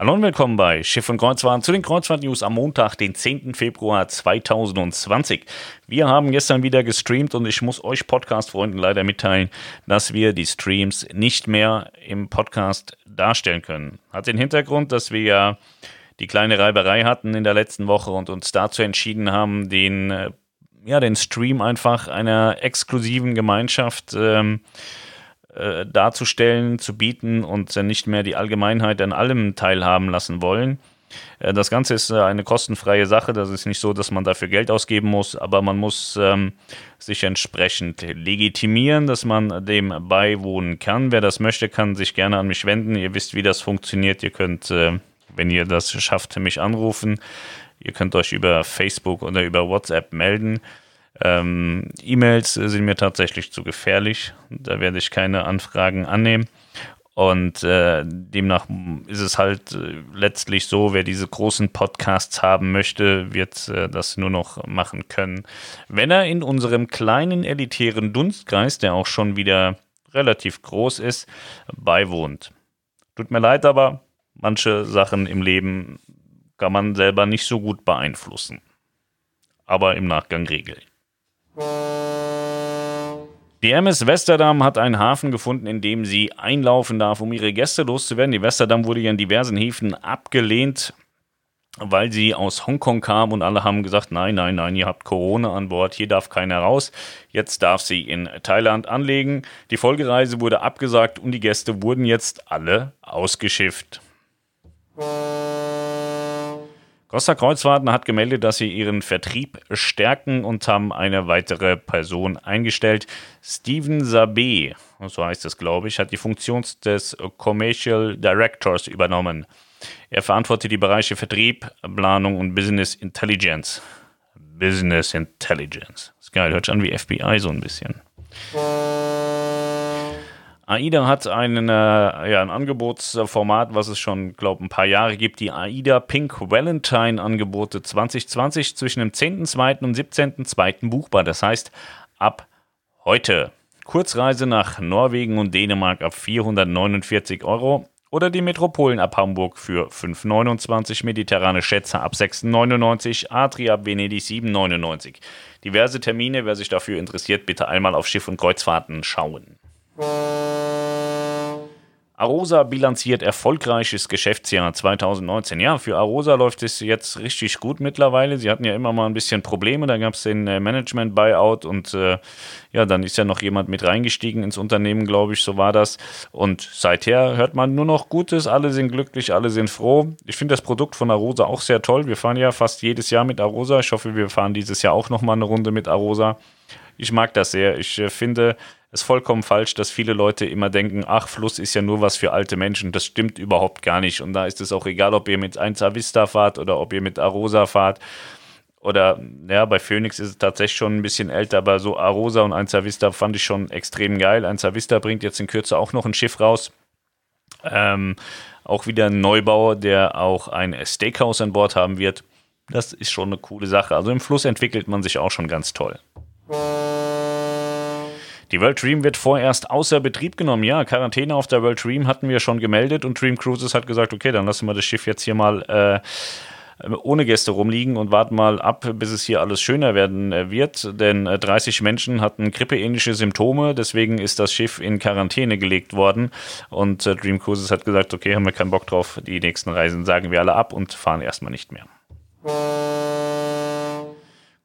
Hallo und willkommen bei Schiff und Kreuzfahrt zu den Kreuzfahrt-News am Montag, den 10. Februar 2020. Wir haben gestern wieder gestreamt und ich muss euch Podcast-Freunden leider mitteilen, dass wir die Streams nicht mehr im Podcast darstellen können. Hat den Hintergrund, dass wir ja die kleine Reiberei hatten in der letzten Woche und uns dazu entschieden haben, den, äh, ja, den Stream einfach einer exklusiven Gemeinschaft ähm, äh, darzustellen, zu bieten und nicht mehr die Allgemeinheit an allem teilhaben lassen wollen. Äh, das Ganze ist äh, eine kostenfreie Sache. Das ist nicht so, dass man dafür Geld ausgeben muss, aber man muss ähm, sich entsprechend legitimieren, dass man dem beiwohnen kann. Wer das möchte, kann sich gerne an mich wenden. Ihr wisst, wie das funktioniert. Ihr könnt, äh, wenn ihr das schafft, mich anrufen. Ihr könnt euch über Facebook oder über WhatsApp melden. Ähm, E-Mails sind mir tatsächlich zu gefährlich. Da werde ich keine Anfragen annehmen. Und äh, demnach ist es halt äh, letztlich so, wer diese großen Podcasts haben möchte, wird äh, das nur noch machen können, wenn er in unserem kleinen elitären Dunstkreis, der auch schon wieder relativ groß ist, beiwohnt. Tut mir leid, aber manche Sachen im Leben kann man selber nicht so gut beeinflussen. Aber im Nachgang regeln. Die MS Westerdam hat einen Hafen gefunden, in dem sie einlaufen darf, um ihre Gäste loszuwerden. Die Westerdam wurde ja in diversen Häfen abgelehnt, weil sie aus Hongkong kam und alle haben gesagt, nein, nein, nein, ihr habt Corona an Bord, hier darf keiner raus. Jetzt darf sie in Thailand anlegen. Die Folgereise wurde abgesagt und die Gäste wurden jetzt alle ausgeschifft. Costa Kreuzfahrten hat gemeldet, dass sie ihren Vertrieb stärken und haben eine weitere Person eingestellt. Steven Sabé, so heißt es, glaube ich, hat die Funktion des Commercial Directors übernommen. Er verantwortet die Bereiche Vertrieb, Planung und Business Intelligence. Business Intelligence. Das ist geil, hört sich an wie FBI so ein bisschen. AIDA hat einen, äh, ja, ein Angebotsformat, was es schon, glaube ich, ein paar Jahre gibt. Die AIDA Pink Valentine Angebote 2020 zwischen dem 10.2. und 17.2. buchbar. Das heißt, ab heute. Kurzreise nach Norwegen und Dänemark ab 449 Euro oder die Metropolen ab Hamburg für 5,29, mediterrane Schätze ab 6,99, Adria ab Venedig 7,99. Diverse Termine, wer sich dafür interessiert, bitte einmal auf Schiff und Kreuzfahrten schauen. Arosa bilanziert erfolgreiches Geschäftsjahr 2019. Ja, für Arosa läuft es jetzt richtig gut mittlerweile. Sie hatten ja immer mal ein bisschen Probleme. Da gab es den äh, Management-Buyout und äh, ja, dann ist ja noch jemand mit reingestiegen ins Unternehmen, glaube ich, so war das. Und seither hört man nur noch Gutes. Alle sind glücklich, alle sind froh. Ich finde das Produkt von Arosa auch sehr toll. Wir fahren ja fast jedes Jahr mit Arosa. Ich hoffe, wir fahren dieses Jahr auch nochmal eine Runde mit Arosa. Ich mag das sehr. Ich äh, finde, ist vollkommen falsch, dass viele Leute immer denken, ach, Fluss ist ja nur was für alte Menschen. Das stimmt überhaupt gar nicht. Und da ist es auch egal, ob ihr mit 1 Vista fahrt oder ob ihr mit Arosa fahrt. Oder ja, bei Phoenix ist es tatsächlich schon ein bisschen älter, aber so Arosa und 1 Vista fand ich schon extrem geil. 1 Vista bringt jetzt in Kürze auch noch ein Schiff raus. Ähm, auch wieder ein Neubau, der auch ein Steakhouse an Bord haben wird. Das ist schon eine coole Sache. Also im Fluss entwickelt man sich auch schon ganz toll. Die World Dream wird vorerst außer Betrieb genommen. Ja, Quarantäne auf der World Dream hatten wir schon gemeldet und Dream Cruises hat gesagt, okay, dann lassen wir das Schiff jetzt hier mal äh, ohne Gäste rumliegen und warten mal ab, bis es hier alles schöner werden äh, wird. Denn 30 äh, Menschen hatten grippeähnliche Symptome, deswegen ist das Schiff in Quarantäne gelegt worden. Und äh, Dream Cruises hat gesagt, okay, haben wir keinen Bock drauf, die nächsten Reisen sagen wir alle ab und fahren erstmal nicht mehr.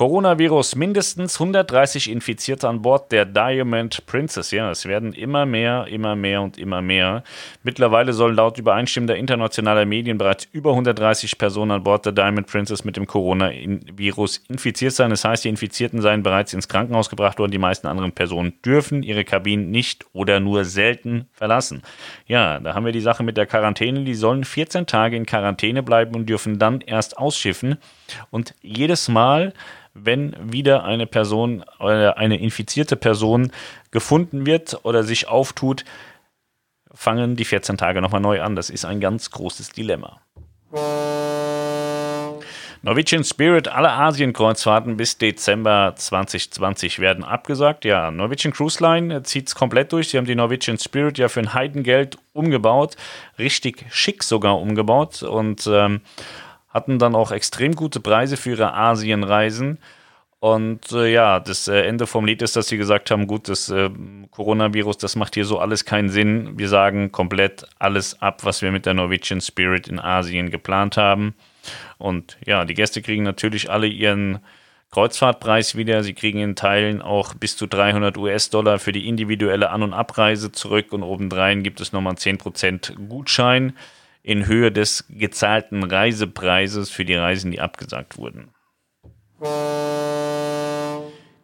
Coronavirus, mindestens 130 Infizierte an Bord der Diamond Princess. Ja, es werden immer mehr, immer mehr und immer mehr. Mittlerweile sollen laut übereinstimmender internationaler Medien bereits über 130 Personen an Bord der Diamond Princess mit dem Coronavirus infiziert sein. Das heißt, die Infizierten seien bereits ins Krankenhaus gebracht worden. Die meisten anderen Personen dürfen ihre Kabinen nicht oder nur selten verlassen. Ja, da haben wir die Sache mit der Quarantäne. Die sollen 14 Tage in Quarantäne bleiben und dürfen dann erst ausschiffen. Und jedes Mal wenn wieder eine Person oder eine infizierte Person gefunden wird oder sich auftut, fangen die 14 Tage nochmal neu an. Das ist ein ganz großes Dilemma. Norwegian Spirit, alle Asien-Kreuzfahrten bis Dezember 2020 werden abgesagt. Ja, Norwegian Cruise Line zieht es komplett durch. Sie haben die Norwegian Spirit ja für ein Heidengeld umgebaut, richtig schick sogar umgebaut und ähm, hatten dann auch extrem gute Preise für ihre Asienreisen. Und äh, ja, das äh, Ende vom Lied ist, dass sie gesagt haben, gut, das äh, Coronavirus, das macht hier so alles keinen Sinn. Wir sagen komplett alles ab, was wir mit der Norwegian Spirit in Asien geplant haben. Und ja, die Gäste kriegen natürlich alle ihren Kreuzfahrtpreis wieder. Sie kriegen in Teilen auch bis zu 300 US-Dollar für die individuelle An- und Abreise zurück und obendrein gibt es nochmal 10% Gutschein in Höhe des gezahlten Reisepreises für die Reisen, die abgesagt wurden.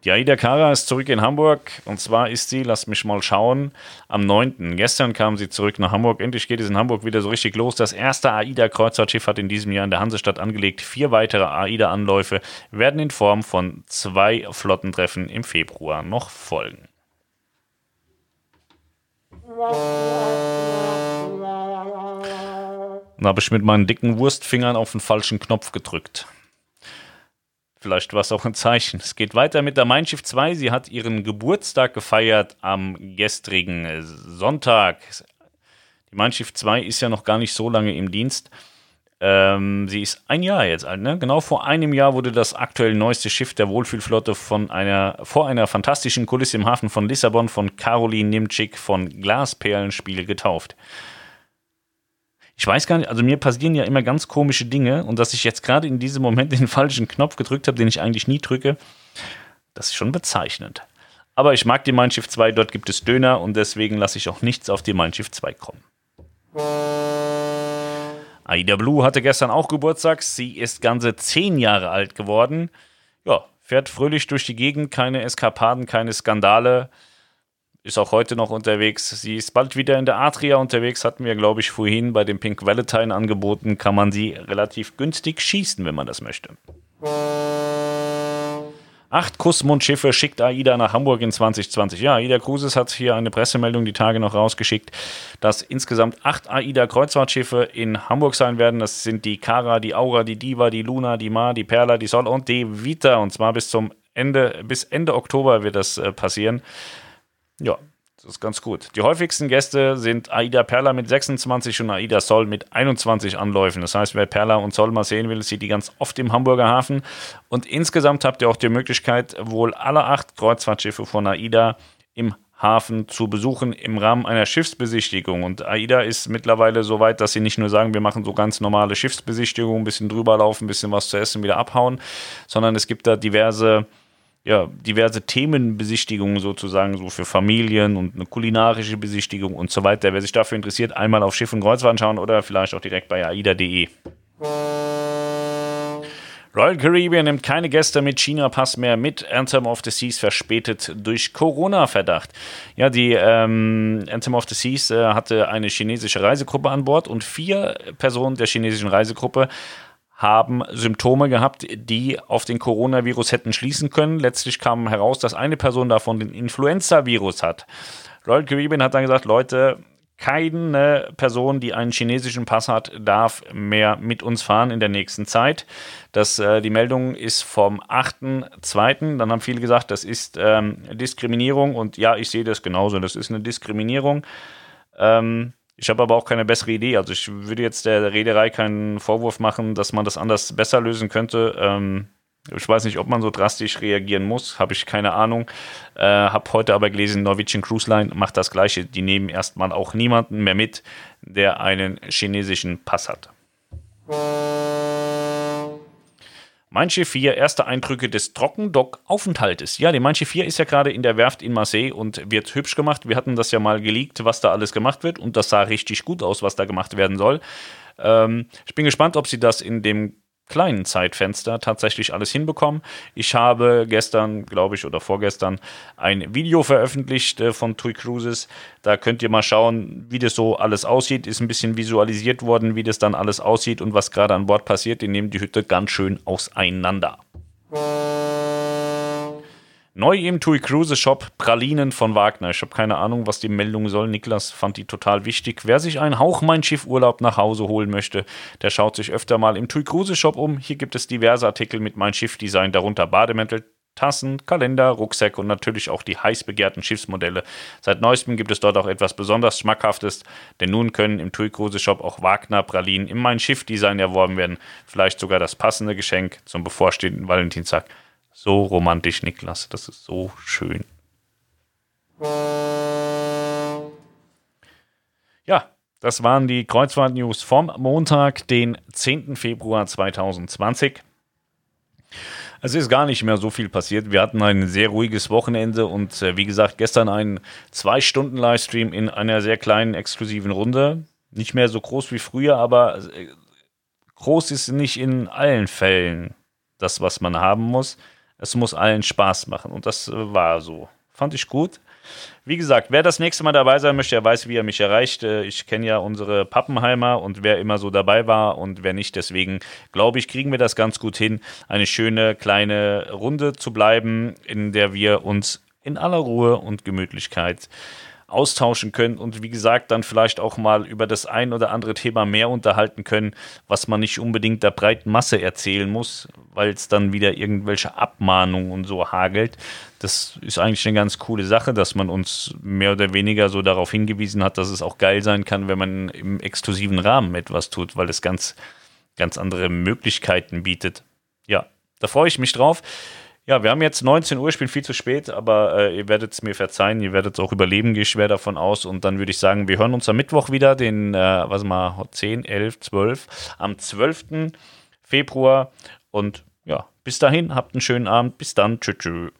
Die Aida Kara ist zurück in Hamburg und zwar ist sie, lass mich mal schauen, am 9. Gestern kam sie zurück nach Hamburg. Endlich geht es in Hamburg wieder so richtig los. Das erste AIDA-Kreuzfahrtschiff hat in diesem Jahr in der Hansestadt angelegt. Vier weitere AIDA-Anläufe werden in Form von zwei Flottentreffen im Februar noch folgen. Dann habe ich mit meinen dicken Wurstfingern auf den falschen Knopf gedrückt. Vielleicht war es auch ein Zeichen. Es geht weiter mit der Mein Schiff 2. Sie hat ihren Geburtstag gefeiert am gestrigen Sonntag. Die Mein Schiff 2 ist ja noch gar nicht so lange im Dienst. Ähm, sie ist ein Jahr jetzt alt, ne? Genau vor einem Jahr wurde das aktuell neueste Schiff der Wohlfühlflotte von einer, vor einer fantastischen Kulisse im Hafen von Lissabon von Caroline Nimczyk von Glasperlenspiel getauft ich weiß gar nicht, also mir passieren ja immer ganz komische Dinge und dass ich jetzt gerade in diesem Moment den falschen Knopf gedrückt habe, den ich eigentlich nie drücke, das ist schon bezeichnend. Aber ich mag die Mein Schiff 2, dort gibt es Döner und deswegen lasse ich auch nichts auf die Mein Schiff 2 kommen. Aida Blue hatte gestern auch Geburtstag. Sie ist ganze zehn Jahre alt geworden. Ja, fährt fröhlich durch die Gegend, keine Eskapaden, keine Skandale ist auch heute noch unterwegs. Sie ist bald wieder in der Adria unterwegs, hatten wir, glaube ich, vorhin bei dem Pink Valentine angeboten. Kann man sie relativ günstig schießen, wenn man das möchte. Acht Kussmundschiffe schickt AIDA nach Hamburg in 2020. Ja, AIDA Cruises hat hier eine Pressemeldung die Tage noch rausgeschickt, dass insgesamt acht AIDA Kreuzfahrtschiffe in Hamburg sein werden. Das sind die Kara, die Aura, die Diva, die Luna, die Ma, die Perla, die Sol und die Vita. Und zwar bis zum Ende, bis Ende Oktober wird das äh, passieren. Ja, das ist ganz gut. Die häufigsten Gäste sind Aida Perla mit 26 und Aida Sol mit 21 Anläufen. Das heißt, wer Perla und Sol mal sehen will, sieht die ganz oft im Hamburger Hafen. Und insgesamt habt ihr auch die Möglichkeit, wohl alle acht Kreuzfahrtschiffe von Aida im Hafen zu besuchen im Rahmen einer Schiffsbesichtigung. Und AIDA ist mittlerweile so weit, dass sie nicht nur sagen, wir machen so ganz normale Schiffsbesichtigungen, ein bisschen drüber laufen, ein bisschen was zu essen, wieder abhauen, sondern es gibt da diverse ja, diverse Themenbesichtigungen sozusagen, so für Familien und eine kulinarische Besichtigung und so weiter. Wer sich dafür interessiert, einmal auf Schiff und Kreuzfahrt schauen oder vielleicht auch direkt bei aida.de. Royal Caribbean nimmt keine Gäste mit China-Pass mehr mit. Anthem of the Seas verspätet durch Corona-Verdacht. Ja, die ähm, Anthem of the Seas äh, hatte eine chinesische Reisegruppe an Bord und vier Personen der chinesischen Reisegruppe haben Symptome gehabt, die auf den Coronavirus hätten schließen können. Letztlich kam heraus, dass eine Person davon den Influenza-Virus hat. Royal Caribbean hat dann gesagt, Leute, keine Person, die einen chinesischen Pass hat, darf mehr mit uns fahren in der nächsten Zeit. Das, äh, die Meldung ist vom 8.2. Dann haben viele gesagt, das ist ähm, Diskriminierung. Und ja, ich sehe das genauso. Das ist eine Diskriminierung. Ähm, ich habe aber auch keine bessere Idee. Also ich würde jetzt der Reederei keinen Vorwurf machen, dass man das anders besser lösen könnte. Ähm, ich weiß nicht, ob man so drastisch reagieren muss, habe ich keine Ahnung. Äh, habe heute aber gelesen, Norwegian Cruise Line macht das Gleiche. Die nehmen erstmal auch niemanden mehr mit, der einen chinesischen Pass hat. Schiff 4, erste Eindrücke des Trockendock-Aufenthaltes. Ja, die Schiff 4 ist ja gerade in der Werft in Marseille und wird hübsch gemacht. Wir hatten das ja mal geleakt, was da alles gemacht wird und das sah richtig gut aus, was da gemacht werden soll. Ähm, ich bin gespannt, ob sie das in dem kleinen Zeitfenster tatsächlich alles hinbekommen. Ich habe gestern, glaube ich, oder vorgestern ein Video veröffentlicht äh, von TUI Cruises. Da könnt ihr mal schauen, wie das so alles aussieht. Ist ein bisschen visualisiert worden, wie das dann alles aussieht und was gerade an Bord passiert. Die nehmen die Hütte ganz schön auseinander. Neu im TUI Cruise Shop Pralinen von Wagner. Ich habe keine Ahnung, was die Meldung soll. Niklas fand die total wichtig. Wer sich einen Hauch mein Schiff Urlaub nach Hause holen möchte, der schaut sich öfter mal im TUI Cruise Shop um. Hier gibt es diverse Artikel mit mein Schiff Design, darunter Bademäntel, Tassen, Kalender, Rucksäcke und natürlich auch die heiß begehrten Schiffsmodelle. Seit neuestem gibt es dort auch etwas besonders Schmackhaftes, denn nun können im TUI Cruise Shop auch Wagner Pralinen im Mein Schiff Design erworben werden. Vielleicht sogar das passende Geschenk zum bevorstehenden Valentinstag. So romantisch, Niklas. Das ist so schön. Ja, das waren die Kreuzfahrt-News vom Montag, den 10. Februar 2020. Es ist gar nicht mehr so viel passiert. Wir hatten ein sehr ruhiges Wochenende und äh, wie gesagt, gestern einen zwei Stunden Livestream in einer sehr kleinen exklusiven Runde. Nicht mehr so groß wie früher, aber äh, groß ist nicht in allen Fällen das, was man haben muss. Es muss allen Spaß machen. Und das äh, war so. Fand ich gut. Wie gesagt, wer das nächste Mal dabei sein möchte, der weiß, wie er mich erreicht. Äh, ich kenne ja unsere Pappenheimer und wer immer so dabei war und wer nicht. Deswegen glaube ich, kriegen wir das ganz gut hin, eine schöne kleine Runde zu bleiben, in der wir uns in aller Ruhe und Gemütlichkeit austauschen können und wie gesagt dann vielleicht auch mal über das ein oder andere Thema mehr unterhalten können, was man nicht unbedingt der breiten Masse erzählen muss, weil es dann wieder irgendwelche Abmahnungen und so hagelt. Das ist eigentlich eine ganz coole Sache, dass man uns mehr oder weniger so darauf hingewiesen hat, dass es auch geil sein kann, wenn man im exklusiven Rahmen etwas tut, weil es ganz, ganz andere Möglichkeiten bietet. Ja, da freue ich mich drauf. Ja, wir haben jetzt 19 Uhr, ich bin viel zu spät, aber äh, ihr werdet es mir verzeihen, ihr werdet es auch überleben, gehe ich schwer davon aus. Und dann würde ich sagen, wir hören uns am Mittwoch wieder, den, äh, was mal, 10, 11, 12, am 12. Februar. Und ja, bis dahin, habt einen schönen Abend. Bis dann. Tschüss. tschüss.